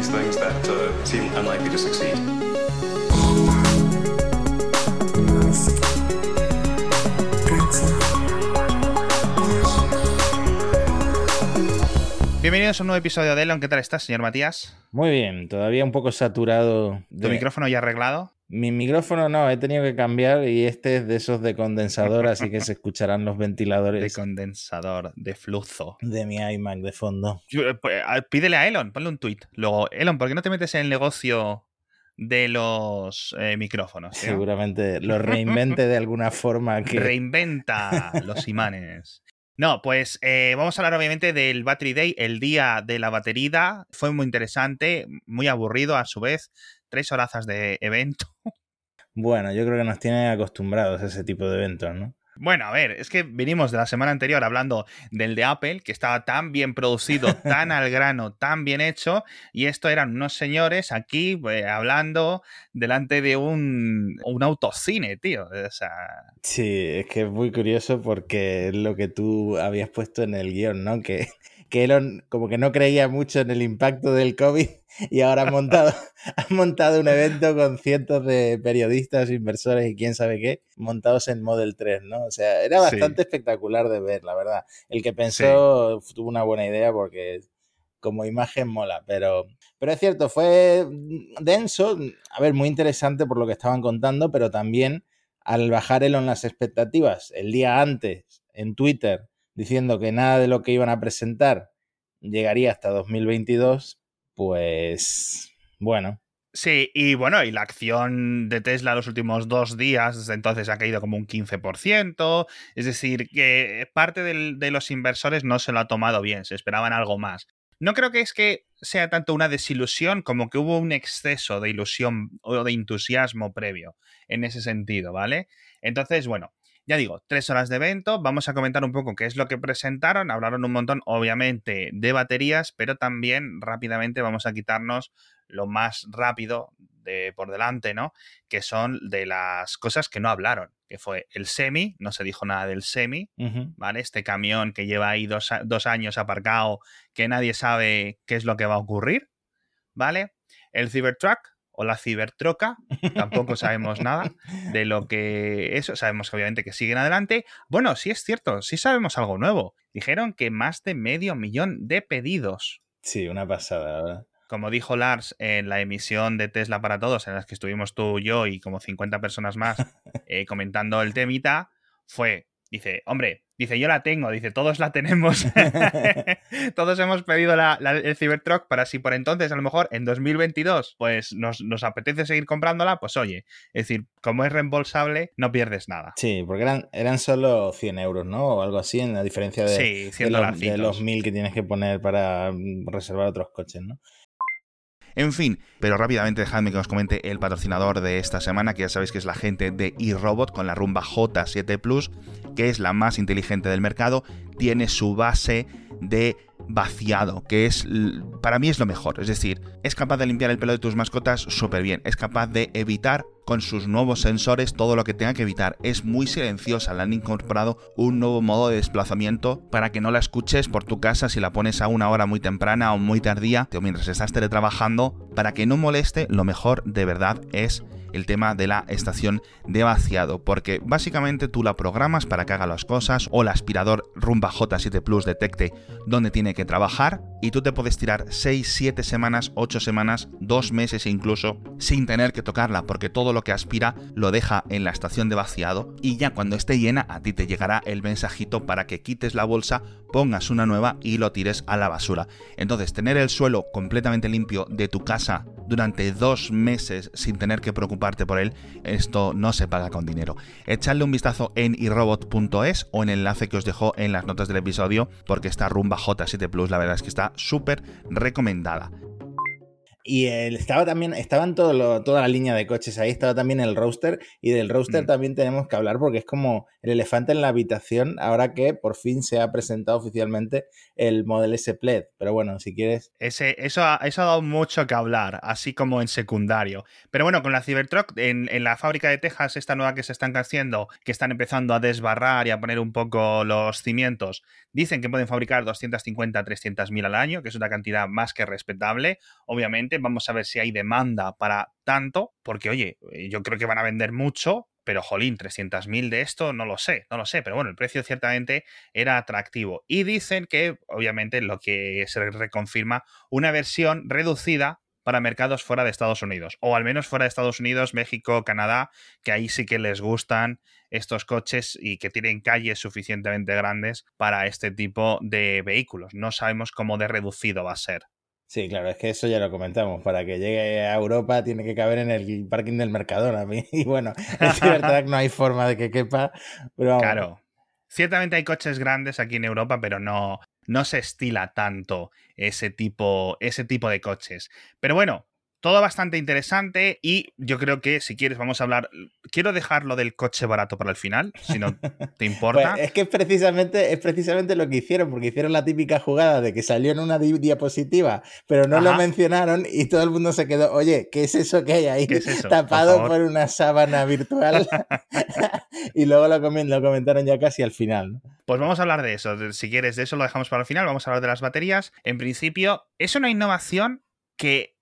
these things that uh, seem unlikely to succeed. Bienvenidos a un nuevo episodio de Elon. ¿Qué tal estás, señor Matías? Muy bien, todavía un poco saturado. ¿Tu micrófono ya arreglado? Mi micrófono no, he tenido que cambiar y este es de esos de condensador, así que se escucharán los ventiladores. De condensador, de flujo. De mi iMac de fondo. Eh, pues, pídele a Elon, ponle un tweet. Luego, Elon, ¿por qué no te metes en el negocio de los eh, micrófonos? Seguramente lo reinvente de alguna forma. Que... Reinventa los imanes. No, pues eh, vamos a hablar obviamente del Battery Day, el día de la batería. Fue muy interesante, muy aburrido a su vez. Tres horazas de evento. Bueno, yo creo que nos tiene acostumbrados a ese tipo de eventos, ¿no? Bueno, a ver, es que venimos de la semana anterior hablando del de Apple, que estaba tan bien producido, tan al grano, tan bien hecho, y esto eran unos señores aquí pues, hablando delante de un, un autocine, tío. O sea... Sí, es que es muy curioso porque es lo que tú habías puesto en el guion, ¿no? Que que Elon como que no creía mucho en el impacto del COVID y ahora ha montado, ha montado un evento con cientos de periodistas, inversores y quién sabe qué, montados en Model 3, ¿no? O sea, era bastante espectacular de ver, la verdad. El que pensó tuvo una buena idea porque como imagen mola, pero, pero es cierto, fue denso, a ver, muy interesante por lo que estaban contando, pero también al bajar Elon las expectativas el día antes en Twitter diciendo que nada de lo que iban a presentar llegaría hasta 2022, pues bueno. Sí, y bueno, y la acción de Tesla los últimos dos días, desde entonces ha caído como un 15%, es decir, que parte de los inversores no se lo ha tomado bien, se esperaban algo más. No creo que es que sea tanto una desilusión como que hubo un exceso de ilusión o de entusiasmo previo en ese sentido, ¿vale? Entonces, bueno, ya digo, tres horas de evento. Vamos a comentar un poco qué es lo que presentaron. Hablaron un montón, obviamente, de baterías, pero también rápidamente vamos a quitarnos lo más rápido de por delante, ¿no? Que son de las cosas que no hablaron, que fue el semi, no se dijo nada del semi, ¿vale? Este camión que lleva ahí dos, dos años aparcado, que nadie sabe qué es lo que va a ocurrir, ¿vale? El Cybertruck, o la cibertroca, tampoco sabemos nada de lo que eso, sabemos obviamente que siguen adelante. Bueno, sí es cierto, sí sabemos algo nuevo. Dijeron que más de medio millón de pedidos. Sí, una pasada, ¿verdad? Como dijo Lars en la emisión de Tesla para Todos, en las que estuvimos tú, yo y como 50 personas más eh, comentando el temita, fue, dice, hombre, Dice, yo la tengo, dice, todos la tenemos. todos hemos pedido la, el Cybertruck para si por entonces, a lo mejor en 2022, pues nos, apetece seguir comprándola, pues oye, es decir, como es reembolsable, no pierdes nada. Sí, porque eran, eran solo 100 euros, ¿no? O algo así, en la diferencia de, de, los, de los 1000 que tienes que poner para mm, reservar otros coches, ¿no? En fin, pero rápidamente dejadme que os comente el patrocinador de esta semana, que ya sabéis que es la gente de eRobot con la rumba J7 Plus, que es la más inteligente del mercado, tiene su base de vaciado, que es para mí es lo mejor. Es decir, es capaz de limpiar el pelo de tus mascotas súper bien, es capaz de evitar con sus nuevos sensores todo lo que tenga que evitar. Es muy silenciosa, le han incorporado un nuevo modo de desplazamiento para que no la escuches por tu casa si la pones a una hora muy temprana o muy tardía o mientras estás teletrabajando, para que no moleste, lo mejor de verdad es el tema de la estación de vaciado, porque básicamente tú la programas para que haga las cosas o el aspirador Rumba J7 Plus detecte dónde tiene que trabajar y tú te puedes tirar 6, 7 semanas, 8 semanas, 2 meses incluso sin tener que tocarla, porque todo lo que aspira lo deja en la estación de vaciado y ya cuando esté llena a ti te llegará el mensajito para que quites la bolsa, pongas una nueva y lo tires a la basura. Entonces tener el suelo completamente limpio de tu casa durante dos meses sin tener que preocuparte por él, esto no se paga con dinero. Echadle un vistazo en irobot.es o en el enlace que os dejo en las notas del episodio, porque esta rumba J7 Plus la verdad es que está súper recomendada. Y estaba también, estaban todo toda la línea de coches ahí, estaba también el roster, y del roster mm. también tenemos que hablar porque es como el elefante en la habitación, ahora que por fin se ha presentado oficialmente el Model S Plaid. Pero bueno, si quieres. Ese, eso, ha, eso ha dado mucho que hablar, así como en secundario. Pero bueno, con la Cybertruck, en, en la fábrica de Texas, esta nueva que se están haciendo, que están empezando a desbarrar y a poner un poco los cimientos, dicen que pueden fabricar 250 300 mil al año, que es una cantidad más que respetable. Obviamente vamos a ver si hay demanda para tanto, porque oye, yo creo que van a vender mucho, pero jolín, 300.000 de esto, no lo sé, no lo sé, pero bueno, el precio ciertamente era atractivo. Y dicen que, obviamente, lo que se reconfirma, una versión reducida para mercados fuera de Estados Unidos, o al menos fuera de Estados Unidos, México, Canadá, que ahí sí que les gustan estos coches y que tienen calles suficientemente grandes para este tipo de vehículos. No sabemos cómo de reducido va a ser. Sí, claro, es que eso ya lo comentamos. Para que llegue a Europa tiene que caber en el parking del Mercadona. Y bueno, es verdad que no hay forma de que quepa. Pero Claro. Ciertamente hay coches grandes aquí en Europa, pero no, no se estila tanto ese tipo, ese tipo de coches. Pero bueno, todo bastante interesante y yo creo que si quieres vamos a hablar, quiero dejarlo del coche barato para el final, si no te importa. Pues es que es precisamente, es precisamente lo que hicieron, porque hicieron la típica jugada de que salió en una diapositiva, pero no lo mencionaron y todo el mundo se quedó, oye, ¿qué es eso que hay ahí? Tapado por, una sábana virtual. y luego lo, lo, comentaron ya casi al final. Pues vamos a hablar de eso. Si quieres, de eso lo dejamos para el final. Vamos a hablar de las baterías. En principio, es una innovación que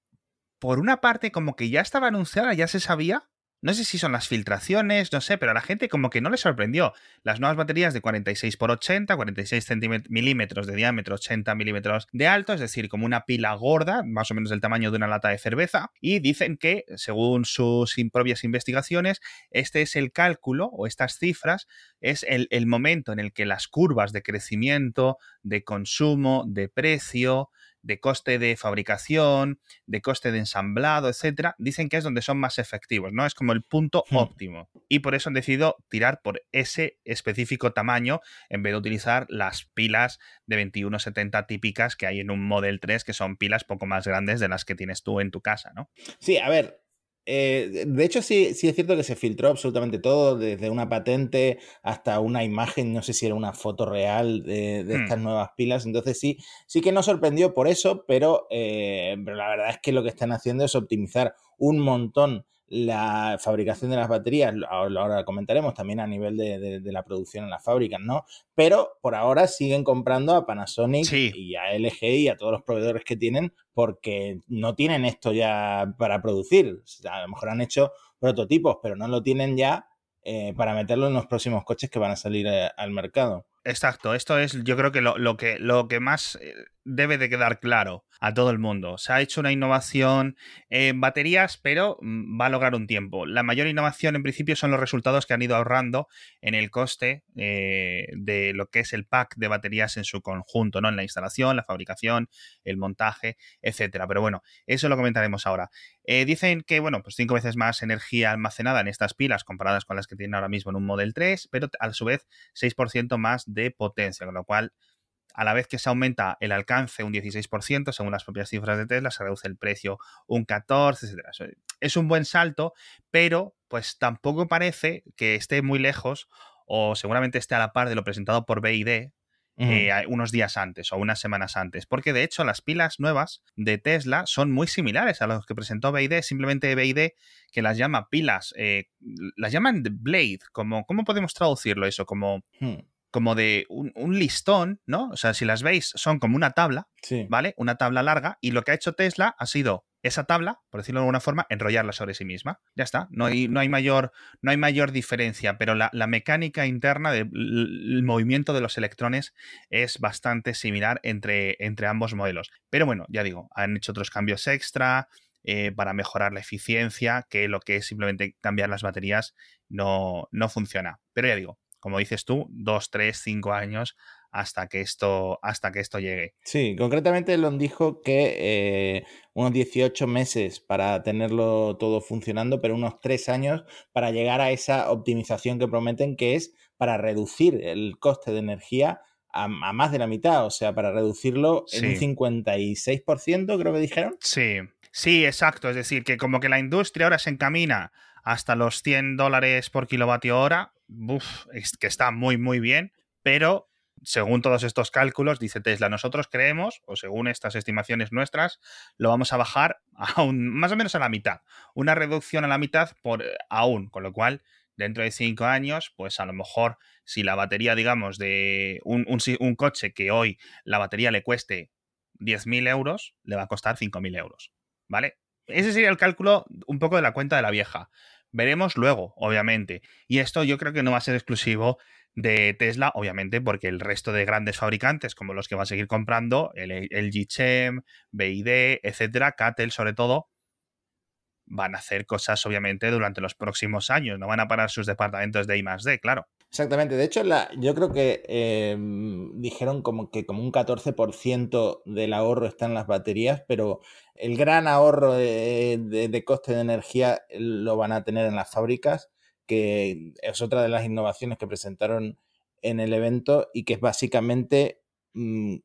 por una parte como que ya estaba anunciada, ya se sabía. No sé si son las filtraciones, no sé, pero a la gente como que no le sorprendió. Las nuevas baterías de 46 x 80, 46 milímetros de diámetro, 80 milímetros de alto, es decir, como una pila gorda, más o menos del tamaño de una lata de cerveza. Y dicen que, según sus propias investigaciones, este es el cálculo o estas cifras es el, el momento en el que las curvas de crecimiento, de consumo, de precio, de coste de fabricación, de coste de ensamblado, etcétera, dicen que es donde son más efectivos, ¿no? Es como el punto hmm. óptimo. Y por eso han decidido tirar por ese específico tamaño en vez de utilizar las pilas de 2170 típicas que hay en un Model 3, que son pilas poco más grandes de las que tienes tú en tu casa, ¿no? Sí, a ver, eh, de hecho, sí, sí es cierto que se filtró absolutamente todo, desde una patente hasta una imagen, no sé si era una foto real de, hmm. estas nuevas pilas. Entonces sí, sí que nos sorprendió por eso, pero, eh, pero la verdad es que lo que están haciendo es optimizar un montón la fabricación de las baterías, ahora comentaremos también a nivel de, la producción en las fábricas, ¿no? Pero por ahora siguen comprando a Panasonic y a LG y a todos los proveedores que tienen porque no tienen esto ya para producir. a lo mejor han hecho prototipos, pero no lo tienen ya eh, para meterlo en los próximos coches que van a salir eh, al mercado. Exacto, esto es yo creo que lo, que lo que más eh, debe de quedar claro a todo el mundo. Se ha hecho una innovación en baterías, pero mm, va a lograr un tiempo. La mayor innovación en principio son los resultados que han ido ahorrando en el coste eh, de lo que es el pack de baterías en su conjunto, ¿no? En la instalación, la fabricación, el montaje, etcétera. Pero bueno, eso lo comentaremos ahora. Eh, dicen que, bueno, pues cinco veces más energía almacenada en estas pilas comparadas con las que tienen ahora mismo en un Model 3, pero a su vez 6% más de potencia, con lo cual a la vez que se aumenta el alcance un 16%, según las propias cifras de Tesla, se reduce el precio un 14%, etc. Es un buen salto, pero pues tampoco parece que esté muy lejos o seguramente esté a la par de lo presentado por BID eh, unos días antes o unas semanas antes. Porque de hecho las pilas nuevas de Tesla son muy similares a las que presentó BID, simplemente BID que las llama pilas, eh, las llaman Blade, como, ¿cómo podemos traducirlo eso? Como... Hmm como de un, listón, ¿no? O sea, si las veis, son como una tabla, ¿vale? Una tabla larga, y lo que ha hecho Tesla ha sido esa tabla, por decirlo de alguna forma, enrollarla sobre sí misma. Ya está, no hay, no hay, mayor, no hay mayor diferencia, pero la, mecánica interna del movimiento de los electrones es bastante similar entre, entre ambos modelos. Pero bueno, ya digo, han hecho otros cambios extra. Eh, para mejorar la eficiencia, que lo que es simplemente cambiar las baterías no, no funciona. Pero ya digo, como dices tú, dos, tres, cinco años hasta que esto, hasta que esto llegue. Sí, concretamente Elon dijo que eh, unos 18 meses para tenerlo todo funcionando, pero unos tres años para llegar a esa optimización que prometen, que es para reducir el coste de energía a, más de la mitad, o sea, para reducirlo en un 56%, creo que dijeron. Sí, sí, exacto. Es decir, que como que la industria ahora se encamina hasta los 100 dólares por kilovatio hora, que está muy, muy bien, pero según todos estos cálculos, dice Tesla, nosotros creemos, o según estas estimaciones nuestras, lo vamos a bajar a más o menos a la mitad. Una reducción a la mitad por eh, aún, con lo cual, dentro de cinco años, pues a lo mejor si la batería, digamos, de un, un coche que hoy la batería le cueste 10.000 euros, le va a costar 5.000 euros. ¿vale? Ese sería el cálculo un poco de la cuenta de la vieja. Veremos luego, obviamente. Y esto yo creo que no va a ser exclusivo de Tesla, obviamente, porque el resto de grandes fabricantes, como los que va a seguir comprando, el, el GChem, BID, etcétera, Catel sobre todo, van a hacer cosas, obviamente, durante los próximos años. No van a parar sus departamentos de I D, claro. Exactamente. De hecho, la, yo creo que em, dijeron como que como un 14% del ahorro está en las baterías, pero el gran ahorro de, coste de energía lo van a tener en las fábricas, que es otra de las innovaciones que presentaron en el evento y que es básicamente mm,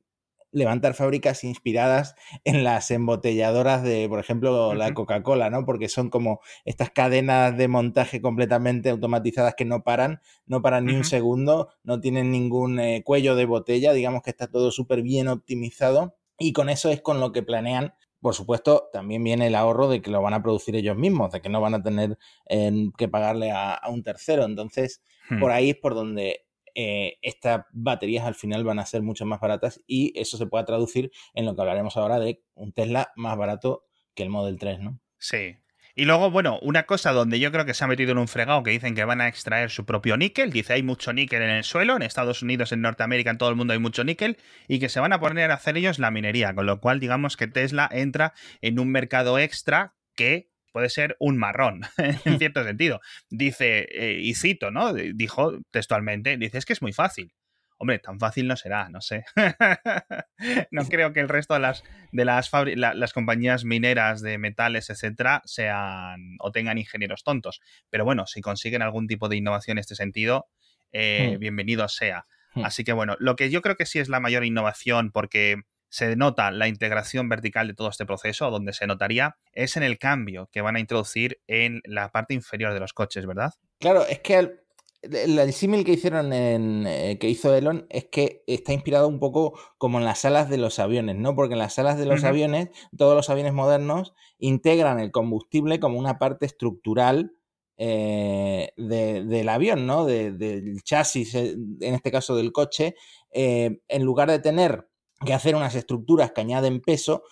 levantar fábricas inspiradas en las embotelladoras de, por ejemplo, la Coca-Cola, ¿no? Porque son como estas cadenas de montaje completamente automatizadas que no paran, no paran ni un segundo, no tienen ningún eh, cuello de botella, digamos que está todo súper bien optimizado y con eso es con lo que planean. Por supuesto, también viene el ahorro de que lo van a producir ellos mismos, de que no van a tener eh, que pagarle a, un tercero. Entonces, hmm. por ahí es por donde eh, estas baterías al final van a ser mucho más baratas y eso se puede traducir en lo que hablaremos ahora de un Tesla más barato que el Model 3, ¿no? Sí. Y luego, bueno, una cosa donde yo creo que se ha metido en un fregado que dicen que van a extraer su propio níquel. Dice, hay mucho níquel en el suelo, en Estados Unidos, en Norteamérica, en todo el mundo hay mucho níquel, y que se van a poner a hacer ellos la minería, con lo cual digamos que Tesla entra en un mercado extra que puede ser un marrón, en cierto sentido. Dice, eh, y cito, ¿no? Dijo textualmente, dice, es que es muy fácil. Hombre, tan fácil no será, no sé. no creo que el resto de las, de las, las compañías mineras de metales, etcétera, sean o tengan ingenieros tontos. Pero bueno, si consiguen algún tipo de innovación en este sentido, eh, hmm. bienvenido sea. Hmm. Así que bueno, lo que yo creo que sí es la mayor innovación, porque se nota la integración vertical de todo este proceso, donde se notaría, es en el cambio que van a introducir en la parte inferior de los coches, ¿verdad? Claro, es que el, símil que hicieron en, eh, que hizo Elon es que está inspirado un poco como en las salas de los aviones, ¿no? Porque en las salas de los aviones, todos los aviones modernos integran el combustible como una parte estructural eh, del avión, ¿no? del chasis, eh, en este caso del coche, en lugar de tener que hacer unas estructuras que añaden peso,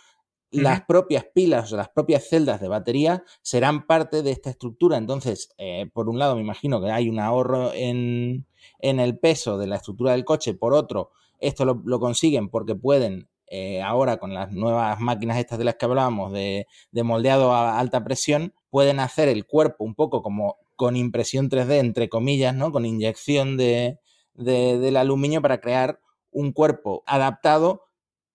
las propias pilas o las propias celdas de batería serán parte de esta estructura. Entonces, eh, por un lado, me imagino que hay un ahorro en, el peso de la estructura del coche. Por otro, esto lo, consiguen porque pueden, eh, ahora con las nuevas máquinas estas de las que hablábamos, de, moldeado a alta presión, pueden hacer el cuerpo un poco como con impresión 3D, entre comillas, ¿no? Con inyección de, del aluminio para crear un cuerpo adaptado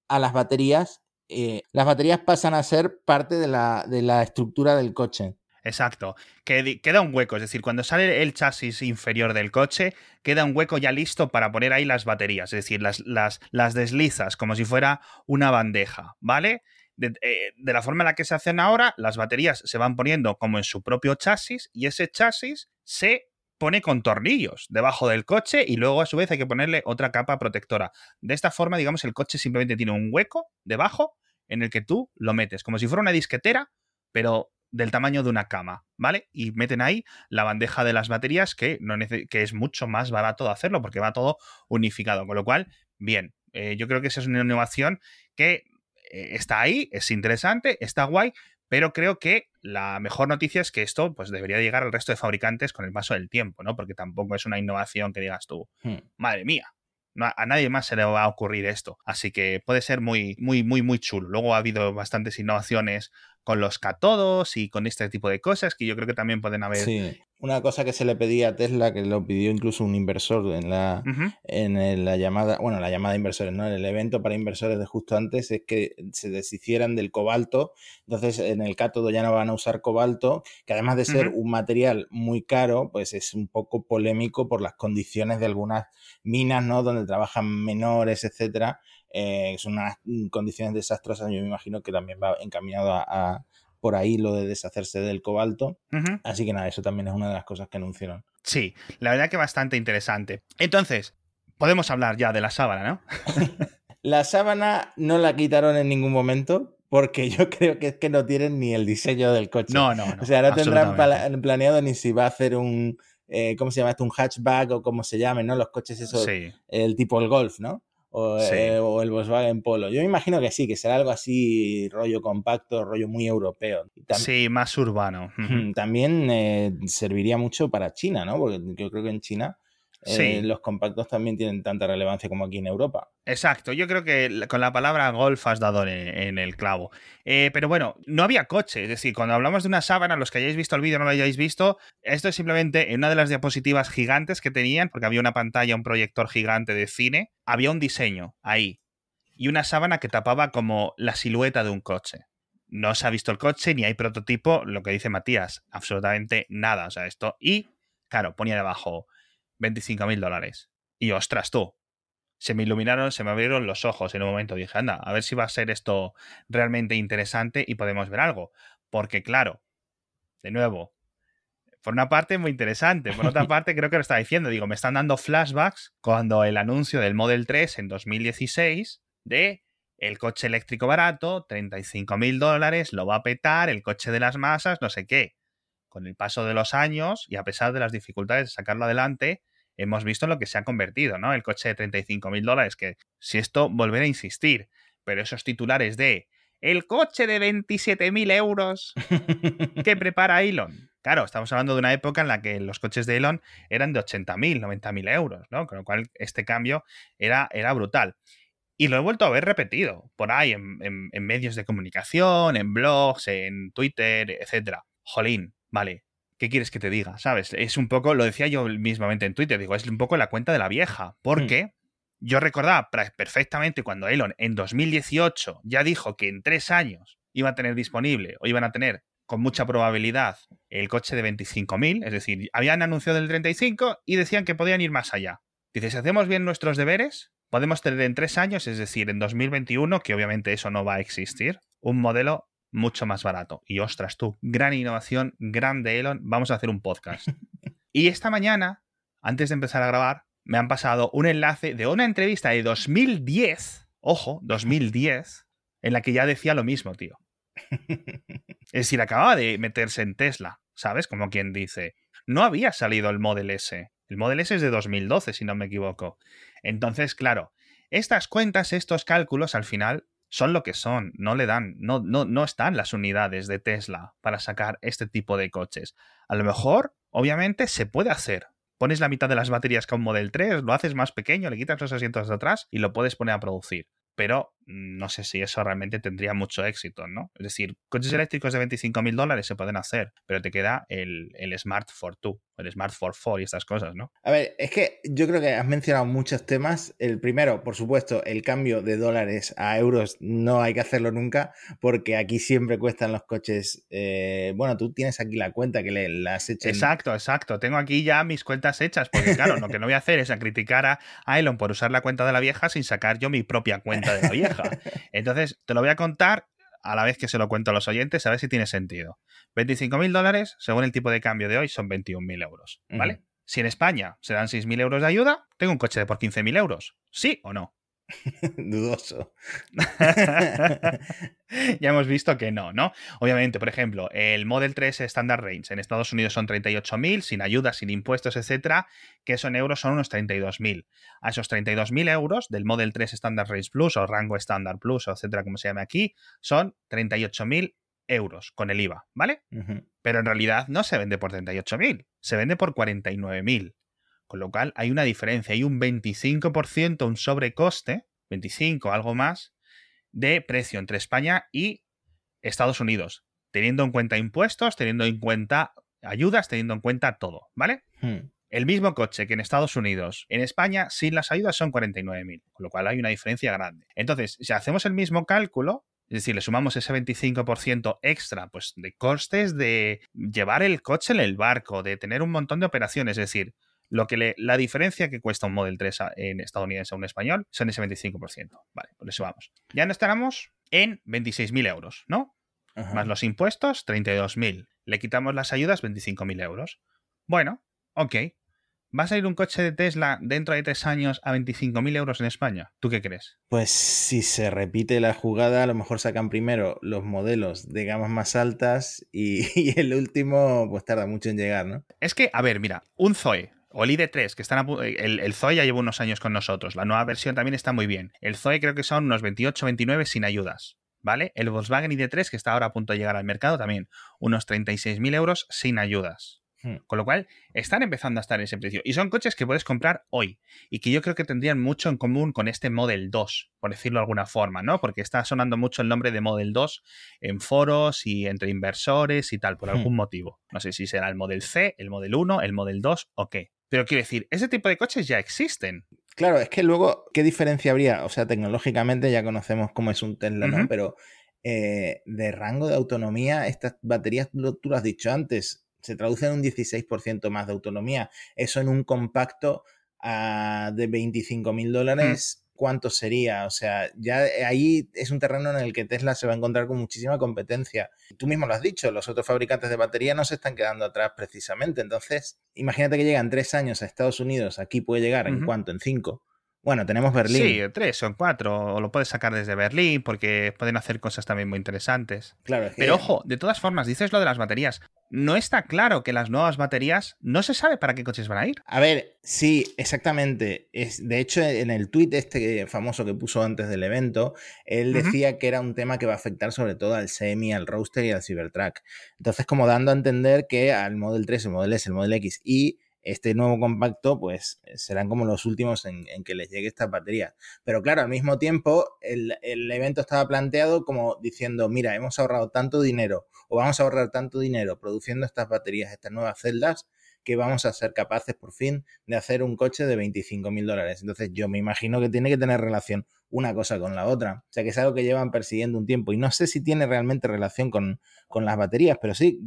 a las baterías. Eh, las baterías pasan a ser parte de la, de la estructura del coche. Exacto. Que queda un hueco, es decir, cuando sale el chasis inferior del coche, queda un hueco ya listo para poner ahí las baterías, es decir, las, las, las deslizas como si fuera una bandeja, ¿vale? De, eh, de, la forma en la que se hacen ahora, las baterías se van poniendo como en su propio chasis y ese chasis se pone con tornillos debajo del coche y luego a su vez hay que ponerle otra capa protectora. De esta forma, digamos, el coche simplemente tiene un hueco debajo en el que tú lo metes, como si fuera una disquetera, pero del tamaño de una cama, ¿vale? Y meten ahí la bandeja de las baterías que, no que es mucho más barato de hacerlo porque va todo unificado. Con lo cual, bien, eh, yo creo que esa es una innovación que eh, está ahí, es interesante, está guay, pero creo que la mejor noticia es que esto pues, debería llegar al resto de fabricantes con el paso del tiempo, ¿no? Porque tampoco es una innovación que digas tú, hmm. madre mía, a nadie más se le va a ocurrir esto. Así que puede ser muy, muy, muy, muy chulo. Luego ha habido bastantes innovaciones con los catodos y con este tipo de cosas que yo creo que también pueden haber. Sí, una cosa que se le pedía a Tesla, que lo pidió incluso un inversor en la, en la llamada, bueno, la llamada de inversores, ¿no? En el evento para inversores de justo antes, es que se deshicieran del cobalto. Entonces, en el cátodo ya no van a usar cobalto, que además de ser un material muy caro, pues es un poco polémico por las condiciones de algunas minas, ¿no? Donde trabajan menores, etcétera eh, son unas condiciones desastrosas. Yo me imagino que también va encaminado a, por ahí lo de deshacerse del cobalto. Así que nada, eso también es una de las cosas que anunciaron. Sí, la verdad que bastante interesante. Entonces, podemos hablar ya de la sábana, ¿no? la sábana no la quitaron en ningún momento. Porque yo creo que es que no tienen ni el diseño del coche. No, no, no O sea, no tendrán planeado ni si va a hacer un, eh, ¿cómo se llama esto? Un hatchback o como se llame, ¿no? Los coches esos, el tipo el Golf, ¿no? O, Sí. eh, o el Volkswagen Polo. Yo me imagino que sí, que será algo así, rollo compacto, rollo muy europeo. Sí, más urbano. También eh, serviría mucho para China, ¿no? Porque yo creo que en China eh, Sí. los compactos también tienen tanta relevancia como aquí en Europa. Exacto, yo creo que con la palabra golf has dado en, en el clavo. Eh, pero bueno, no había coche, es decir, cuando hablamos de una sábana, los que hayáis visto el vídeo no lo hayáis visto, esto es simplemente en una de las diapositivas gigantes que tenían, porque había una pantalla, un proyector gigante de cine, había un diseño ahí y una sábana que tapaba como la silueta de un coche. No se ha visto el coche, ni hay prototipo, lo que dice Matías, absolutamente nada. O sea, esto. Y, claro, ponía debajo 25 mil dólares. Y ostras, tú, se me iluminaron, se me abrieron los ojos en un momento. Dije, anda, a ver si va a ser esto realmente interesante y podemos ver algo. Porque, claro, de nuevo, por una parte muy interesante, por otra parte creo que lo estaba diciendo, digo, me están dando flashbacks cuando el anuncio del Model 3 en 2016 de el coche eléctrico barato, 35 mil dólares, lo va a petar, el coche de las masas, no sé qué. Con el paso de los años y a pesar de las dificultades de sacarlo adelante, hemos visto en lo que se ha convertido, ¿no? El coche de 35 mil dólares, que si esto volver a insistir, pero esos titulares de el coche de 27 mil euros que prepara Elon. Claro, estamos hablando de una época en la que los coches de Elon eran de 80 mil, 90 mil euros, ¿no? Con lo cual este cambio era, era brutal. Y lo he vuelto a ver repetido por ahí en, en- en medios de comunicación, en blogs, en Twitter, etcétera. Jolín, vale. ¿Qué quieres que te diga? ¿Sabes? Es un poco, lo decía yo mismamente en Twitter, digo, es un poco la cuenta de la vieja. Porque yo recordaba perfectamente cuando Elon en 2018 ya dijo que en tres años iba a tener disponible o iban a tener con mucha probabilidad el coche de 25.000, es decir, habían anunciado el 35 y decían que podían ir más allá. Dice, si hacemos bien nuestros deberes, podemos tener en tres años, es decir, en 2021, que obviamente eso no va a existir, un modelo mucho más barato. Y ostras tú, gran innovación, grande Elon, vamos a hacer un podcast. y esta mañana, antes de empezar a grabar, me han pasado un enlace de una entrevista de 2010, ojo, 2010, en la que ya decía lo mismo, tío. Es decir, acababa de meterse en Tesla, ¿sabes? Como quien dice. No había salido el Model S. El Model S es de 2012, si no me equivoco. Entonces, claro, estas cuentas, estos cálculos, al final son lo que son. No le dan, no, no, no están las unidades de Tesla para sacar este tipo de coches. A lo mejor, obviamente, se puede hacer. Pones la mitad de las baterías que un Model 3, lo haces más pequeño, le quitas los asientos de atrás y lo puedes poner a producir pero mm, no sé si eso realmente tendría mucho éxito, ¿no? Es decir, coches eléctricos de 25 mil dólares se pueden hacer, pero te queda el, el Smart for 2, el Smart for 4 y estas cosas, ¿no? A ver, es que yo creo que has mencionado muchos temas. El primero, por supuesto, el cambio de dólares a euros no hay que hacerlo nunca, porque aquí siempre cuestan los coches. eh, bueno, tú tienes aquí la cuenta que le, la has hecho. Exacto, exacto. Tengo aquí ya mis cuentas hechas, porque claro, lo que no voy a hacer es a criticar a, a Elon por usar la cuenta de la vieja sin sacar yo mi propia cuenta de la vieja. Entonces, te lo voy a contar a la vez que se lo cuento a los oyentes, a ver si tiene sentido. 25 mil dólares, según el tipo de cambio de hoy, son 21 mil euros, ¿vale? Si en España se dan 6.000 euros de ayuda, tengo un coche de por 15.000 euros. ¿Sí o no? Dudoso. ya hemos visto que no, ¿no? Obviamente, por ejemplo, el Model 3 Standard Range en Estados Unidos son 38.000, sin ayuda, sin impuestos, etcétera, que eso en euros son unos 32.000. A esos 32.000 euros del Model 3 Standard Range Plus o rango Standard Plus, o etcétera, como se llame aquí, son 38.000 euros con el IVA, ¿vale? Pero en realidad no se vende por 38.000, se vende por 49.000. Con lo cual hay una diferencia, hay un 25%, un sobrecoste, 25, algo más, de precio entre España y Estados Unidos, teniendo en cuenta impuestos, teniendo en cuenta ayudas, teniendo en cuenta todo, ¿vale? Hmm. El mismo coche que en Estados Unidos, en España, sin las ayudas son 49.000, con lo cual hay una diferencia grande. Entonces, si hacemos el mismo cálculo, es decir, le sumamos ese 25% extra pues, de costes de llevar el coche en el barco, de tener un montón de operaciones, es decir, lo que le, la diferencia que cuesta un Model 3 a- en estadounidense a un español son ese 25%. Vale, pues le sumamos. Ya no estaremos en 26.000 euros, ¿no? Ajá. Más los impuestos, 32.000. Le quitamos las ayudas, 25.000 euros. Bueno, ok. ¿Va a salir un coche de Tesla dentro de tres años a 25.000 euros en España? ¿Tú qué crees? Pues si se repite la jugada, a lo mejor sacan primero los modelos de gamas más altas y, y el último pues tarda mucho en llegar, ¿no? Es que, a ver, mira, un Zoe, o el ID3, que están el, el Zoe ya lleva unos años con nosotros, la nueva versión también está muy bien. El Zoe creo que son unos 28, 29 sin ayudas. ¿Vale? El Volkswagen ID3, que está ahora a punto de llegar al mercado, también unos 36.000 euros sin ayudas. Hmm. Con lo cual, están empezando a estar en ese precio. Y son coches que puedes comprar hoy. Y que yo creo que tendrían mucho en común con este Model 2, por decirlo de alguna forma, ¿no? Porque está sonando mucho el nombre de Model 2 en foros y entre inversores y tal, por hmm. algún motivo. No sé si será el Model C, el Model 1, el Model 2 o qué. Pero quiero decir, ese tipo de coches ya existen. Claro, es que luego, ¿qué diferencia habría? O sea, tecnológicamente ya conocemos cómo es un Tesla, ¿no? Pero eh, de rango de autonomía, estas baterías, tú lo has dicho antes, se traduce en un 16% más de autonomía. Eso en un compacto de 25 mil dólares, mm. ¿Cuánto sería? O sea, ya ahí es un terreno en el que Tesla se va a encontrar con muchísima competencia. Tú mismo lo has dicho, los otros fabricantes de batería no se están quedando atrás precisamente. Entonces, imagínate que llegan tres años a Estados Unidos, aquí puede llegar en cuánto, en cinco. Bueno, tenemos Berlín. Sí, tres o cuatro, o lo puedes sacar desde Berlín porque pueden hacer cosas también muy interesantes. Claro, Pero ojo, de todas formas, dices lo de las baterías. No está claro que las nuevas baterías no se sabe para qué coches van a ir. A ver, sí, exactamente. Es, de hecho, en el tuit este famoso que puso antes del evento, él decía que era un tema que va a afectar sobre todo al Semi, al Roadster y al Cybertruck. Entonces, como dando a entender que al Model 3, el Model S, el Model X y este nuevo compacto, pues serán como los últimos en, que les llegue esta batería. Pero claro, al mismo tiempo, el, evento estaba planteado como diciendo, mira, hemos ahorrado tanto dinero o vamos a ahorrar tanto dinero produciendo estas baterías, estas nuevas celdas, que vamos a ser capaces por fin de hacer un coche de 25 mil dólares. Entonces yo me imagino que tiene que tener relación una cosa con la otra. O sea que es algo que llevan persiguiendo un tiempo. Y no sé si tiene realmente relación con, con las baterías, pero sí,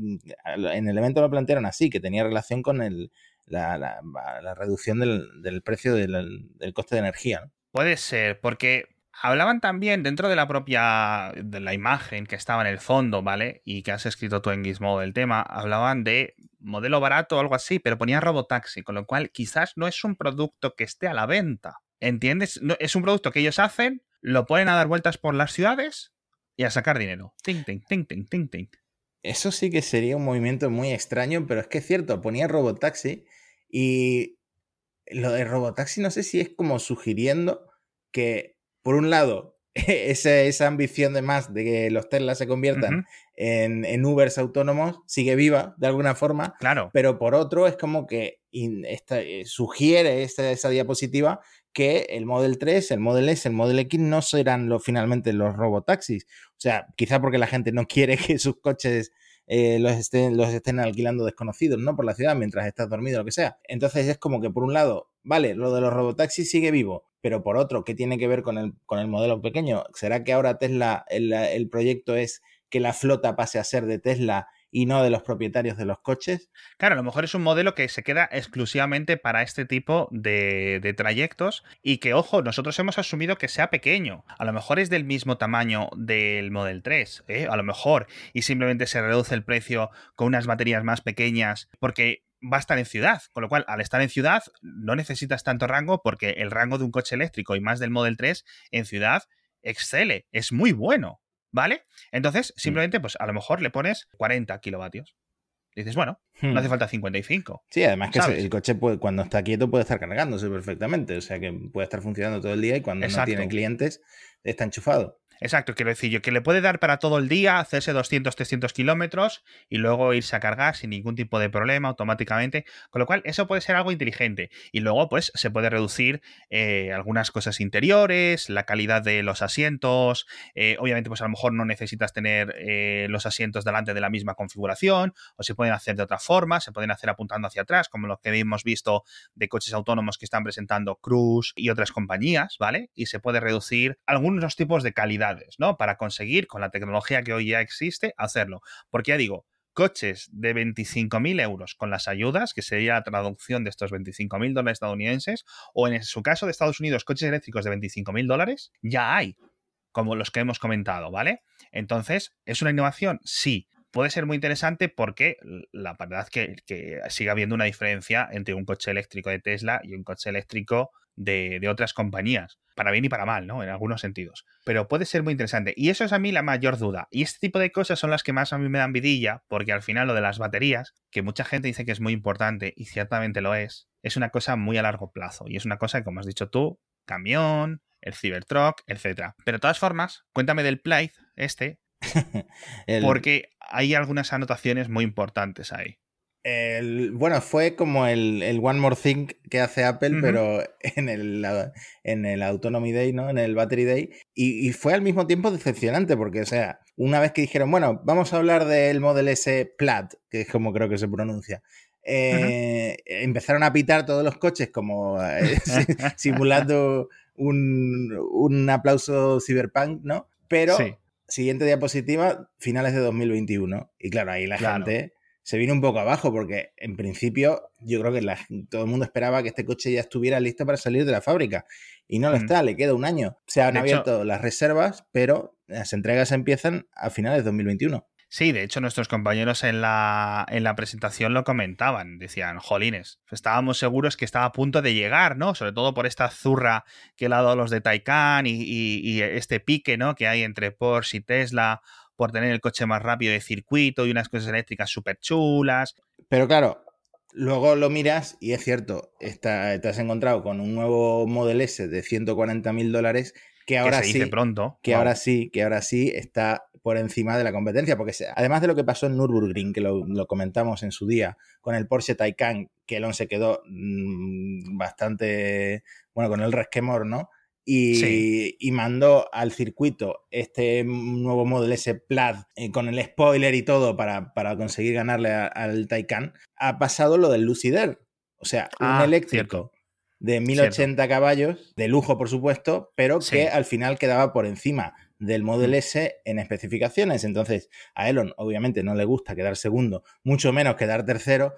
en el evento lo plantearon así, que tenía relación con el, la, reducción del, precio del, coste de energía. Puede ser, porque hablaban también dentro de la propia de la imagen que estaba en el fondo, ¿vale? Y que has escrito tú en Gizmo del tema, hablaban de modelo barato o algo así, pero ponía robotaxi, con lo cual quizás no es un producto que esté a la venta. ¿Entiendes? No, es un producto que ellos hacen, lo ponen a dar vueltas por las ciudades y a sacar dinero. Ting, ting, ting, ting, ting, ting. Eso sí que sería un movimiento muy extraño, pero es que es cierto, ponía robotaxi y lo de Robotaxi no sé si es como sugiriendo que, por un lado, esa, esa ambición de más de que los Tesla se conviertan en, en, Ubers autónomos sigue viva de alguna forma. Claro. Pero por otro, es como que eh, sugiere esta, esa diapositiva que el Model 3, el Model S, el Model X no serán lo, finalmente los robotaxis. O sea, quizá porque la gente no quiere que sus coches eh, los, estén, los estén alquilando desconocidos, ¿no? Por la ciudad mientras estás dormido, lo que sea. Entonces es como que por un lado, vale, lo de los robotaxis sigue vivo, pero por otro, ¿qué tiene que ver con el, con el modelo pequeño? ¿Será que ahora Tesla, el, el proyecto es que la flota pase a ser de Tesla y no de los propietarios de los coches. Claro, a lo mejor es un modelo que se queda exclusivamente para este tipo de, trayectos y que, ojo, nosotros hemos asumido que sea pequeño. A lo mejor es del mismo tamaño del Model 3, ¿eh? a lo mejor, y simplemente se reduce el precio con unas baterías más pequeñas porque va a estar en ciudad, con lo cual al estar en ciudad no necesitas tanto rango porque el rango de un coche eléctrico y más del Model 3 en ciudad excele, es muy bueno. ¿Vale? Entonces, mm. simplemente, pues a lo mejor le pones 40 kilovatios. dices, bueno, no hace hmm. falta 55. Sí, además que el coche cuando está quieto puede estar cargándose perfectamente. O sea que puede estar funcionando todo el día y cuando no tiene clientes está enchufado. Exacto, quiero decir yo que le puede dar para todo el día, hacerse 200, 300 kilómetros y luego irse a cargar sin ningún tipo de problema automáticamente, con lo cual eso puede ser algo inteligente. Y luego pues se puede reducir eh, algunas cosas interiores, la calidad de los asientos, eh, obviamente pues a lo mejor no necesitas tener eh, los asientos delante de la misma configuración o se pueden hacer de otra forma, se pueden hacer apuntando hacia atrás, como los que hemos visto de coches autónomos que están presentando Cruise y otras compañías, ¿vale? Y se puede reducir algunos tipos de calidad ¿no? Para conseguir, con la tecnología que hoy ya existe, hacerlo. Porque ya digo, coches de 25.000 euros con las ayudas, que sería la traducción de estos 25.000 dólares estadounidenses, o en su caso de Estados Unidos, coches eléctricos de 25.000 dólares, ya hay, como los que hemos comentado, ¿vale? Entonces, ¿es una innovación? Sí. Puede ser muy interesante porque la verdad es que, que sigue habiendo una diferencia entre un coche eléctrico de Tesla y un coche eléctrico de, otras compañías, para bien y para mal, ¿no? En algunos sentidos. Pero puede ser muy interesante. Y eso es a mí la mayor duda. Y este tipo de cosas son las que más a mí me dan vidilla, porque al final lo de las baterías, que mucha gente dice que es muy importante, y ciertamente lo es, es una cosa muy a largo plazo. Y es una cosa, como has dicho tú, camión, el Cybertruck, etc. Pero de todas formas, cuéntame del Plythe, este, porque hay algunas anotaciones muy importantes ahí bueno, fue como el, One More Thing que hace Apple, pero en el, en el Autonomy Day, ¿no? En el Battery Day. Y, fue al mismo tiempo decepcionante, porque, o sea, una vez que dijeron, bueno, vamos a hablar del Model S Plaid, que es como creo que se pronuncia. Eh, empezaron a pitar todos los coches como eh, simulando un, aplauso cyberpunk, ¿no? Pero siguiente diapositiva, finales de 2021. Y claro, ahí la gente se vino un poco abajo porque en principio yo creo que todo el mundo esperaba que este coche ya estuviera listo para salir de la fábrica y no lo mm. está, le queda un año. Se han abierto las reservas, pero las entregas empiezan a finales de 2021. Sí, de hecho nuestros compañeros en la, en la presentación lo comentaban, decían, jolines, estábamos seguros que estaba a punto de llegar, ¿no? Sobre todo por esta zurra que le ha dado los de Taycan y, y, este pique, ¿no? Que hay entre Porsche y Tesla por tener el coche más rápido de circuito y unas cosas eléctricas súper chulas. Pero claro, luego lo miras y es cierto, te has encontrado con un nuevo Model S de 140 mil dólares que ahora sí, pronto. Que ahora sí, que ahora sí está por encima de la competencia, porque además de lo que pasó en Nürburgring, que lo, comentamos en su día, con el Porsche Taycan, que Elon se quedó mm, bastante, bueno, con el resquemor, ¿no? y, mandó al circuito este nuevo Model S Plaid eh, con el spoiler y todo para, conseguir ganarle al Taycan, ha pasado lo del Lucider. O sea, un ah, eléctrico de 1080 caballos, de lujo por supuesto, pero que al final quedaba por encima del Model mm. S en especificaciones. Entonces, a Elon obviamente no le gusta quedar segundo, mucho menos quedar tercero,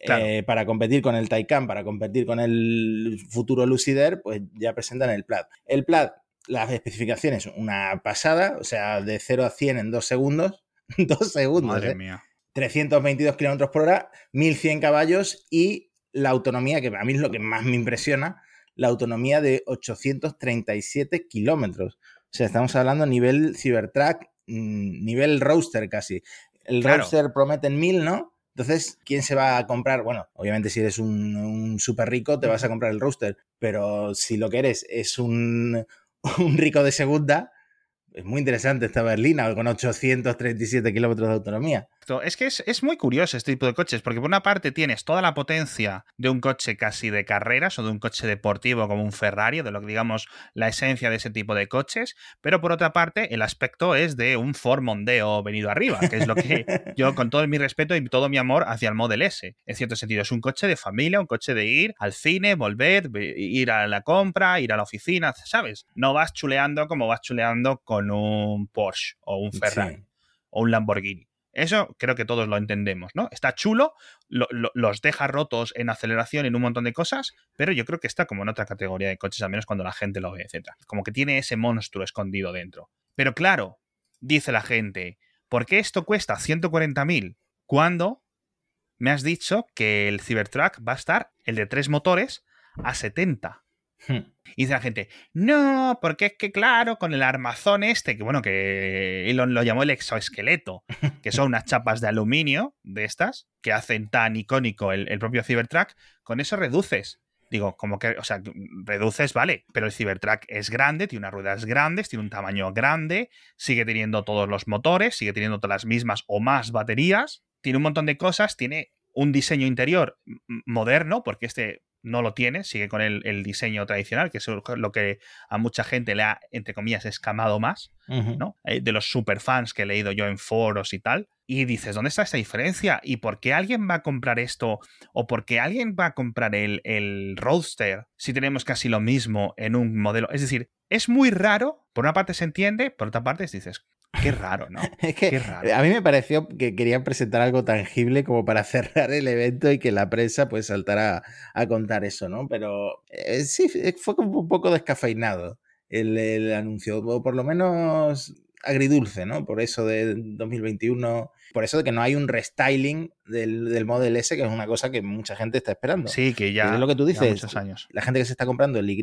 eh, para competir con el Taycan, para competir con el futuro Lucider, pues ya presentan el Plaid. El Plaid, las especificaciones, una pasada, o sea, de 0 a 100 en 2 segundos. 2 segundos. Madre ¿eh? mía. 322 kilómetros por hora, 1100 caballos y la autonomía, que a mí es lo que más me impresiona, la autonomía de 837 kilómetros. O sea, estamos hablando a nivel Cybertruck, mm, nivel roadster casi. El roadster promete en 1000, ¿no? Entonces, ¿quién se va a comprar? Bueno, obviamente si eres un, súper rico, te vas a comprar el roster, pero si lo que eres es un, un rico de segunda, es muy interesante esta berlina con 837 kilómetros de autonomía. Es que es, muy curioso este tipo de coches, porque por una parte tienes toda la potencia de un coche casi de carreras o de un coche deportivo como un Ferrari, de lo que digamos la esencia de ese tipo de coches, pero por otra parte el aspecto es de un Ford Mondeo venido arriba, que es lo que yo con todo mi respeto y todo mi amor hacia el Model S, en cierto sentido, es un coche de familia, un coche de ir al cine, volver, ir a la compra, ir a la oficina, ¿sabes? No vas chuleando como vas chuleando con un Porsche o un Ferrari o un Lamborghini. Eso creo que todos lo entendemos, ¿no? Está chulo, los deja rotos en aceleración en un montón de cosas, pero yo creo que está como en otra categoría de coches, al menos cuando la gente lo ve, etc. Como que tiene ese monstruo escondido dentro. Pero claro, dice la gente, ¿por qué esto cuesta 140.000 cuando me has dicho que el Cybertruck va a estar, el de tres motores, a 70? Hmm. Y dice la gente, no, porque es que claro, con el armazón este, que bueno, que Elon lo llamó el exoesqueleto, que son unas chapas de aluminio de estas, que hacen tan icónico el, el propio Cybertruck, con eso reduces. Digo, como que, o sea, reduces, vale, pero el Cybertruck es grande, tiene unas ruedas grandes, tiene un tamaño grande, sigue teniendo todos los motores, sigue teniendo todas las mismas o más baterías, tiene un montón de cosas, tiene un diseño interior moderno, porque este no lo tiene, sigue con el, diseño tradicional, que es lo que a mucha gente le ha, entre comillas, escamado más, ¿no? Eh, de los superfans que he leído yo en foros y tal. Y dices, ¿dónde está esta diferencia? ¿Y por qué alguien va a comprar esto? ¿O por qué alguien va a comprar el, el Roadster si tenemos casi lo mismo en un modelo? Es decir, es muy raro, por una parte se entiende, por otra parte dices, Qué raro, ¿no? es que a mí me pareció que querían presentar algo tangible como para cerrar el evento y que la prensa pues saltara a, contar eso, ¿no? Pero eh, sí, fue como un poco descafeinado el, anuncio, o por lo menos agridulce, ¿no? Por eso de 2021, por eso de que no hay un restyling del, del Model S, que es una cosa que mucha gente está esperando. Sí, que ya. es lo que tú dices. muchos años. La gente que se está comprando el Y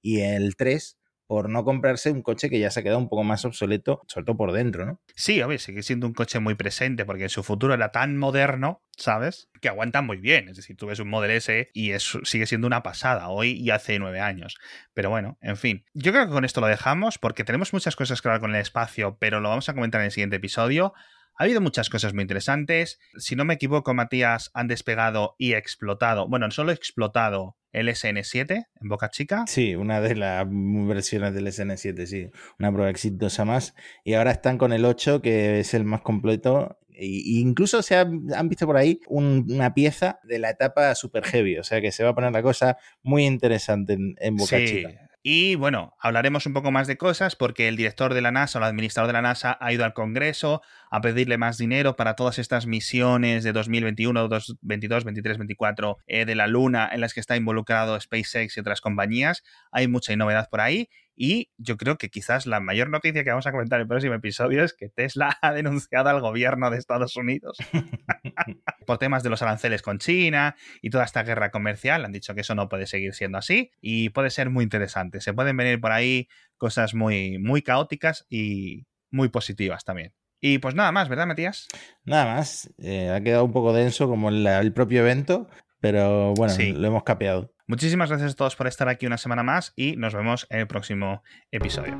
y el 3 por no comprarse un coche que ya se ha quedado un poco más obsoleto, sobre todo por dentro, ¿no? Sí, obvio, sigue siendo un coche muy presente porque su futuro era tan moderno, ¿sabes? Que aguanta muy bien. Es decir, tú ves un Model S y es, sigue siendo una pasada hoy y hace nueve años. Pero bueno, en fin. Yo creo que con esto lo dejamos porque tenemos muchas cosas que hablar con el espacio, pero lo vamos a comentar en el siguiente episodio. Ha habido muchas cosas muy interesantes. Si no me equivoco, Matías, han despegado y explotado. Bueno, no solo explotado el SN7 en Boca Chica. Sí, una de las versiones del SN7, sí. Una prueba exitosa más. Y ahora están con el 8, que es el más completo. Y, incluso se han, han visto por ahí un- una pieza de la etapa Super Heavy. O sea que se va a poner la cosa muy interesante en, en Boca Sí. Chica. Y bueno, hablaremos un poco más de cosas porque el director de la NASA o el administrador de la NASA ha ido al Congreso a pedirle más dinero para todas estas misiones de 2021, 2022, 23, 24 eh, de la Luna en las que está involucrado SpaceX y otras compañías. Hay mucha novedad por ahí. Y yo creo que quizás la mayor noticia que vamos a comentar en el próximo episodio es que Tesla ha denunciado al gobierno de Estados Unidos por temas de los aranceles con China y toda esta guerra comercial. Han dicho que eso no puede seguir siendo así y puede ser muy interesante. Se pueden venir por ahí cosas muy, muy caóticas y muy positivas también. Y pues nada más, ¿verdad, Matías? Nada más. eh, ha quedado un poco denso como el, el propio evento. Pero bueno, Sí. lo hemos capeado. Muchísimas gracias a todos por estar aquí una semana más y nos vemos en el próximo episodio.